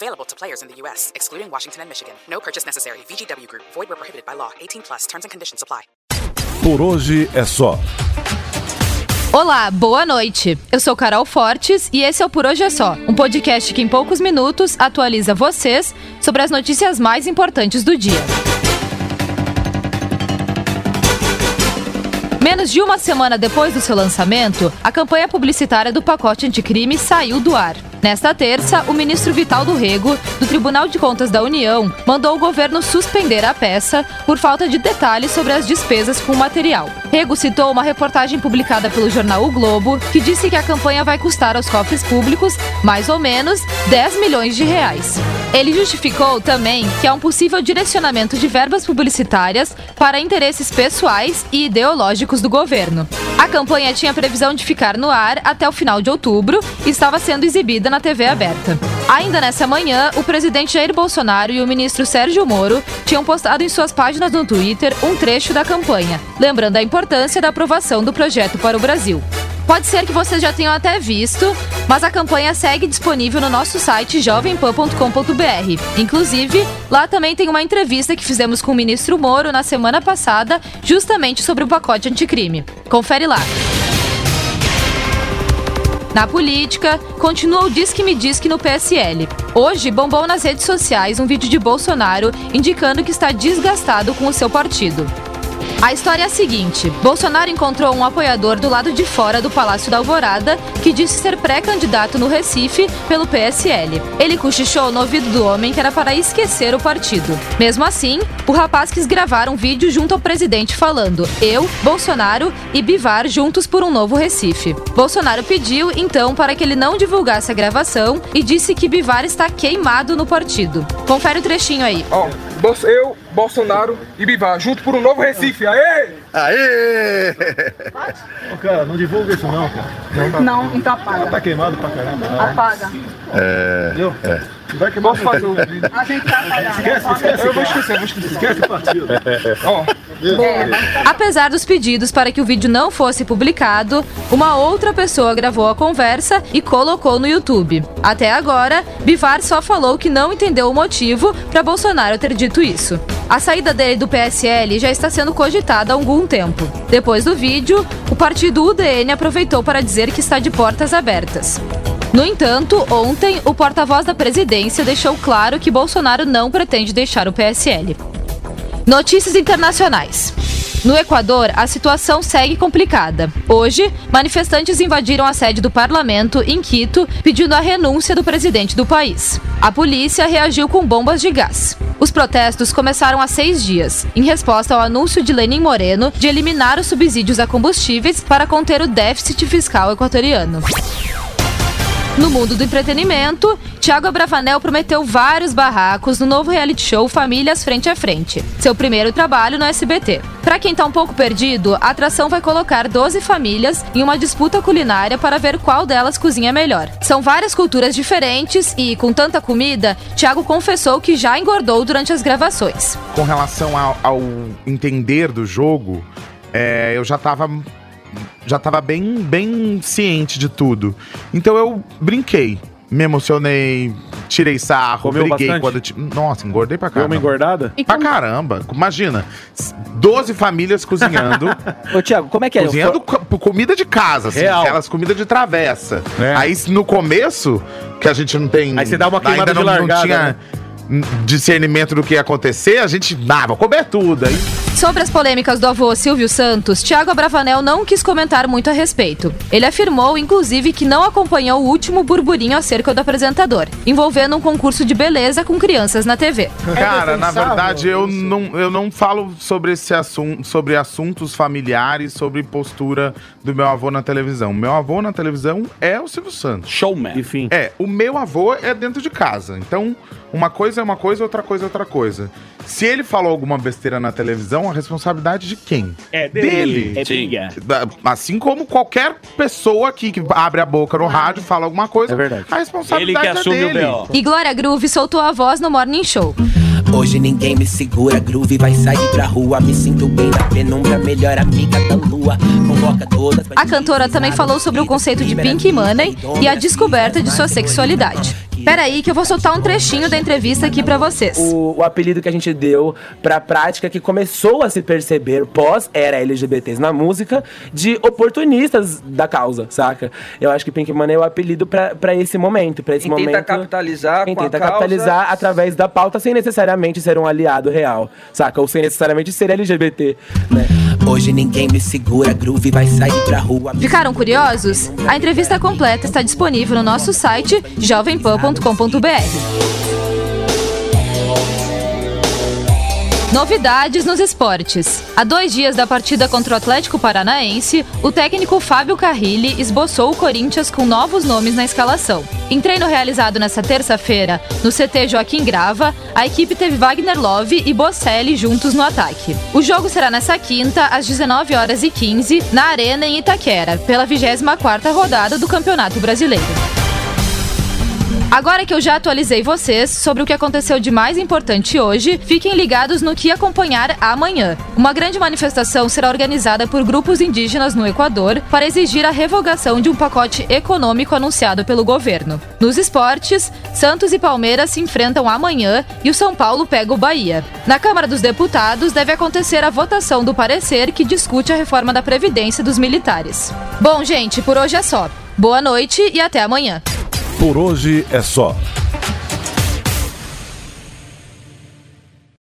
Available to players in the U.S., excluding Washington and Michigan. No purchase necessary. VGW Group. Void where prohibited by law. 18 plus. Terms and conditions apply. Por hoje é só. Olá, boa noite. Eu sou Carol Fortes e esse é o Por Hoje é Só, um podcast que em poucos minutos atualiza vocês sobre as notícias mais importantes do dia. Menos de uma semana depois do seu lançamento, a campanha publicitária do pacote anticrime saiu do ar. Nesta terça, o ministro Vital do Rego, do Tribunal de Contas da União, mandou o governo suspender a peça por falta de detalhes sobre as despesas com o material. Rego citou uma reportagem publicada pelo jornal O Globo, que disse que a campanha vai custar aos cofres públicos mais ou menos 10 milhões de reais. Ele justificou também que há um possível direcionamento de verbas publicitárias para interesses pessoais e ideológicos do governo. A campanha tinha previsão de ficar no ar até o final de outubro e estava sendo exibida na TV aberta. Ainda nessa manhã, o presidente Jair Bolsonaro e o ministro Sérgio Moro tinham postado em suas páginas no Twitter um trecho da campanha, lembrando a importância da aprovação do projeto para o Brasil. Pode ser que vocês já tenham até visto, mas a campanha segue disponível no nosso site jovempan.com.br. Inclusive, lá também tem uma entrevista que fizemos com o ministro Moro na semana passada, justamente sobre o pacote anticrime. Confere lá. Na política, continua o Diz que me diz que no PSL. Hoje, bombou nas redes sociais um vídeo de Bolsonaro indicando que está desgastado com o seu partido. A história é a seguinte: Bolsonaro encontrou um apoiador do lado de fora do Palácio da Alvorada que disse ser pré-candidato no Recife pelo PSL. Ele cochichou no ouvido do homem que era para esquecer o partido. Mesmo assim, o rapaz quis gravar um vídeo junto ao presidente falando: Eu, Bolsonaro e Bivar juntos por um novo Recife. Bolsonaro pediu, então, para que ele não divulgasse a gravação e disse que Bivar está queimado no partido. Confere o um trechinho aí. Ó, eu, Bolsonaro e Bivar, junto por um novo Recife. Aê! Aê! Ô, cara, não divulga isso não, cara. Não, não então apaga. Tá queimado pra caramba. Apaga. É. Entendeu? É. Vai queimar fazer o vídeo? A gente vai apagar. Esquece, esquece. Eu vou esquecer, eu vou esquecer. Esquece o partido. Ó, Apesar dos pedidos para que o vídeo não fosse publicado, uma outra pessoa gravou a conversa e colocou no YouTube. Até agora, Bivar só falou que não entendeu o motivo para Bolsonaro ter dito isso. A saída dele do PSL já está sendo cogitada há algum tempo. Depois do vídeo, o partido UDN aproveitou para dizer que está de portas abertas. No entanto, ontem, o porta-voz da presidência deixou claro que Bolsonaro não pretende deixar o PSL. Notícias internacionais. No Equador, a situação segue complicada. Hoje, manifestantes invadiram a sede do parlamento em Quito, pedindo a renúncia do presidente do país. A polícia reagiu com bombas de gás. Os protestos começaram há seis dias, em resposta ao anúncio de Lenin Moreno de eliminar os subsídios a combustíveis para conter o déficit fiscal equatoriano. No mundo do entretenimento, Thiago Abravanel prometeu vários barracos no novo reality show Famílias Frente a Frente, seu primeiro trabalho no SBT. Para quem tá um pouco perdido, a atração vai colocar 12 famílias em uma disputa culinária para ver qual delas cozinha melhor. São várias culturas diferentes e, com tanta comida, Thiago confessou que já engordou durante as gravações. Com relação ao, ao entender do jogo, é, eu já tava já tava bem, bem ciente de tudo. Então eu brinquei, me emocionei, tirei sarro, Comeu briguei bastante? quando. ti- Nossa, engordei pra Deu uma caramba. engordada? Pra caramba. Imagina, 12 famílias cozinhando. Ô, Tiago, como é que é? cozinhando co- comida de casa, assim, Real. aquelas comidas de travessa. É. Aí no começo, que a gente não tem. Aí você dá uma queimada ainda não, de largada, não tinha né? Discernimento do que ia acontecer, a gente dava, comer tudo. Aí Sobre as polêmicas do avô Silvio Santos, Thiago Abravanel não quis comentar muito a respeito. Ele afirmou, inclusive, que não acompanhou o último burburinho acerca do apresentador, envolvendo um concurso de beleza com crianças na TV. Cara, na verdade, eu não, eu não falo sobre esse assunto, sobre assuntos familiares, sobre postura do meu avô na televisão. Meu avô na televisão é o Silvio Santos. Showman. Enfim. É, o meu avô é dentro de casa. Então, uma coisa coisa é uma coisa, outra coisa é outra coisa. Se ele falou alguma besteira na televisão, a responsabilidade de quem? É dele. É briga. Da- Assim como qualquer pessoa aqui que abre a boca no rádio, fala alguma coisa, É verdade. a responsabilidade Ele que assume é o dele. B.O. E Glória Groove soltou a voz no Morning Show. Hoje ninguém me segura, groove vai sair pra rua. Me sinto bem na penumbra, melhor amiga da lua. Convoca todas. A cantora também falou sobre o conceito de Pink Money e a descoberta de sua sexualidade. Peraí que eu vou soltar um trechinho da entrevista aqui pra vocês. o, o apelido que a gente deu pra prática que começou a se perceber pós era LGBTs na música de oportunistas da causa, saca? Eu acho que Pink Money é o apelido pra pra esse momento, pra esse Quem momento. tenta capitalizar Quem com a tenta causa- capitalizar através da pauta sem necessariamente ser um aliado real, saca? Ou sem necessariamente ser LGBT, né? Hoje ninguém me segura, groove vai sair pra rua. Ficaram curiosos? A entrevista completa está disponível no nosso site jovempan.com.br. Novidades nos esportes. Há dois dias da partida contra o Atlético Paranaense, o técnico Fábio Carrilli esboçou o Corinthians com novos nomes na escalação. Em treino realizado nesta terça-feira, no CT Joaquim Grava, a equipe teve Wagner Love e Bocelli juntos no ataque. O jogo será nessa quinta, às 19 horas e 15, na Arena em Itaquera, pela 24ª rodada do Campeonato Brasileiro. Agora que eu já atualizei vocês sobre o que aconteceu de mais importante hoje, fiquem ligados no que acompanhar amanhã. Uma grande manifestação será organizada por grupos indígenas no Equador para exigir a revogação de um pacote econômico anunciado pelo governo. Nos esportes, Santos e Palmeiras se enfrentam amanhã e o São Paulo pega o Bahia. Na Câmara dos Deputados deve acontecer a votação do parecer que discute a reforma da Previdência dos militares. Bom, gente, por hoje é só. Boa noite e até amanhã. Por hoje é só.